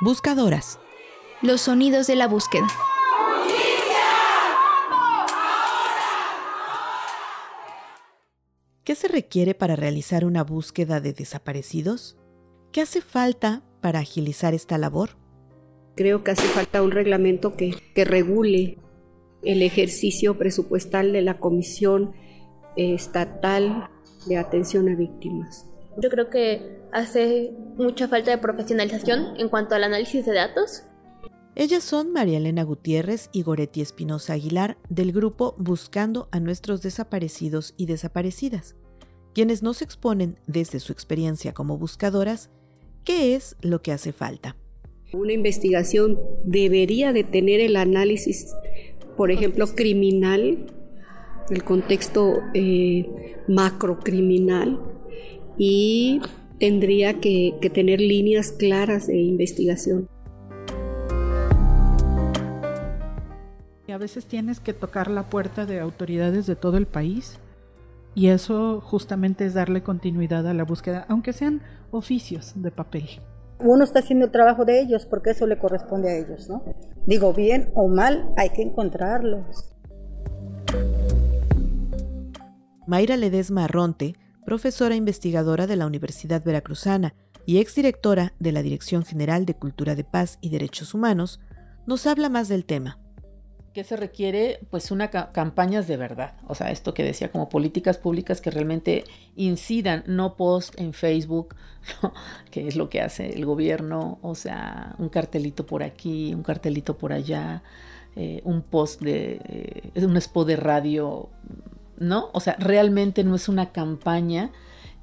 Buscadoras. Los sonidos de la búsqueda. ¿Qué se requiere para realizar una búsqueda de desaparecidos? ¿Qué hace falta para agilizar esta labor? Creo que hace falta un reglamento que, que regule el ejercicio presupuestal de la Comisión Estatal de Atención a Víctimas. Yo creo que hace mucha falta de profesionalización en cuanto al análisis de datos. Ellas son María Elena Gutiérrez y Goretti Espinosa Aguilar del grupo Buscando a nuestros desaparecidos y desaparecidas, quienes nos exponen desde su experiencia como buscadoras qué es lo que hace falta. Una investigación debería de tener el análisis, por ejemplo, criminal, el contexto eh, macrocriminal, y tendría que, que tener líneas claras de investigación. A veces tienes que tocar la puerta de autoridades de todo el país y eso justamente es darle continuidad a la búsqueda, aunque sean oficios de papel. Uno está haciendo el trabajo de ellos porque eso le corresponde a ellos, ¿no? Digo, bien o mal, hay que encontrarlos. Mayra Ledesma Arronte profesora investigadora de la Universidad Veracruzana y exdirectora de la Dirección General de Cultura de Paz y Derechos Humanos, nos habla más del tema. ¿Qué se requiere? Pues una campañas de verdad. O sea, esto que decía, como políticas públicas que realmente incidan, no post en Facebook, que es lo que hace el gobierno, o sea, un cartelito por aquí, un cartelito por allá, eh, un post de, eh, un spot de radio ¿no? O sea, realmente no es una campaña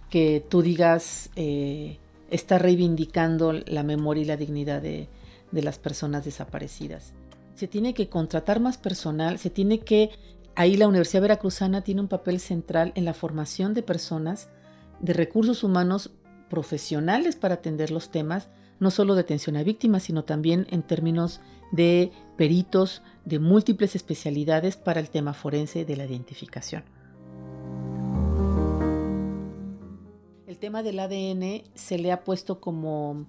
que tú digas eh, está reivindicando la memoria y la dignidad de, de las personas desaparecidas. Se tiene que contratar más personal, se tiene que, ahí la Universidad Veracruzana tiene un papel central en la formación de personas, de recursos humanos profesionales para atender los temas, no solo de atención a víctimas, sino también en términos de peritos de múltiples especialidades para el tema forense de la identificación. El tema del ADN se le ha puesto como,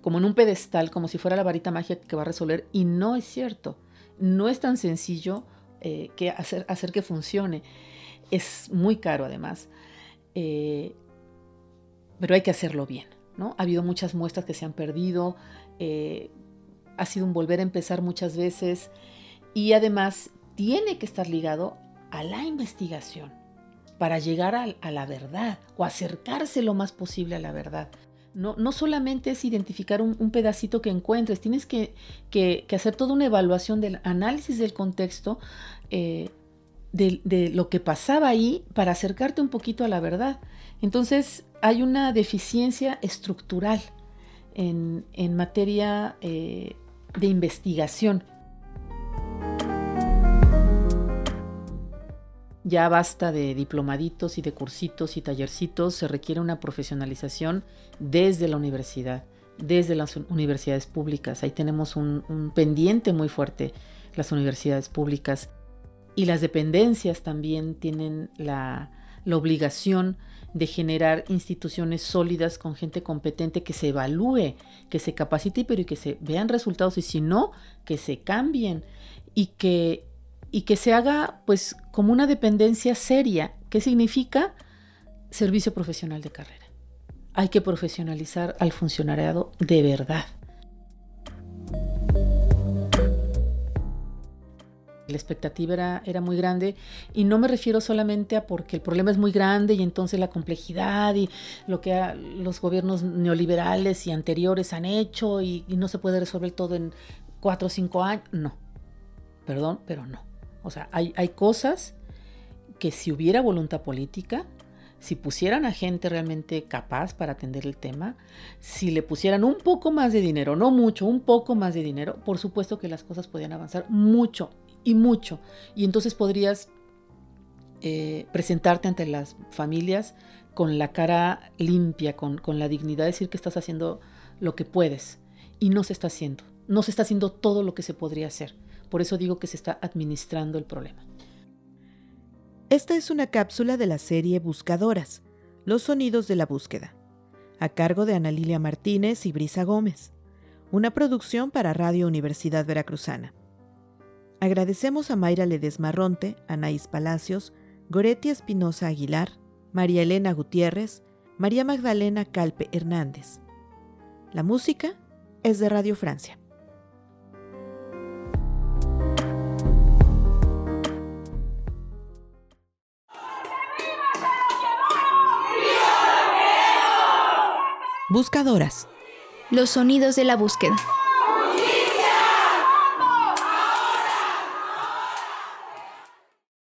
como en un pedestal, como si fuera la varita mágica que va a resolver, y no es cierto. No es tan sencillo eh, que hacer, hacer que funcione. Es muy caro además, eh, pero hay que hacerlo bien. ¿no? Ha habido muchas muestras que se han perdido, eh, ha sido un volver a empezar muchas veces y además tiene que estar ligado a la investigación para llegar a, la verdad o acercarse lo más posible a la verdad. No, no solamente es identificar un, pedacito que encuentres, tienes que, hacer toda una evaluación del análisis del contexto, eh, de, lo que pasaba ahí para acercarte un poquito a la verdad. Entonces hay una deficiencia estructural en, materia eh, de investigación. Ya basta de diplomaditos y de cursitos y tallercitos, se requiere una profesionalización desde la universidad, desde las universidades públicas. Ahí tenemos un, pendiente muy fuerte, las universidades públicas. Y las dependencias también tienen la, la obligación de generar instituciones sólidas con gente competente que se evalúe, que se capacite, pero y que se vean resultados y si no, que se cambien y que y que se haga pues como una dependencia seria. ¿Qué significa? Servicio profesional de carrera. Hay que profesionalizar al funcionariado de verdad. La expectativa era, era, muy grande y no me refiero solamente a porque el problema es muy grande y entonces la complejidad y lo que los gobiernos neoliberales y anteriores han hecho y, y no se puede resolver todo en cuatro o cinco años. No, perdón, pero no. O sea, hay, cosas que si hubiera voluntad política, si pusieran a gente realmente capaz para atender el tema, si le pusieran un poco más de dinero, no mucho, un poco más de dinero, por supuesto que las cosas podrían avanzar mucho y mucho. Y entonces podrías eh, presentarte ante las familias con la cara limpia, con, con la dignidad de decir que estás haciendo lo que puedes. Y no se está haciendo. No se está haciendo todo lo que se podría hacer. Por eso digo que se está administrando el problema. Esta es una cápsula de la serie Buscadoras, los sonidos de la búsqueda, a cargo de Ana Lilia Martínez y Brisa Gómez. una producción para Radio Universidad Veracruzana. Agradecemos a Mayra Ledesma Ronte, Anaís Palacios, Goretti Espinosa Aguilar, María Elena Gutiérrez, María Magdalena Calpe Hernández. La música es de Radio Francia. Buscadoras. Los sonidos de la búsqueda.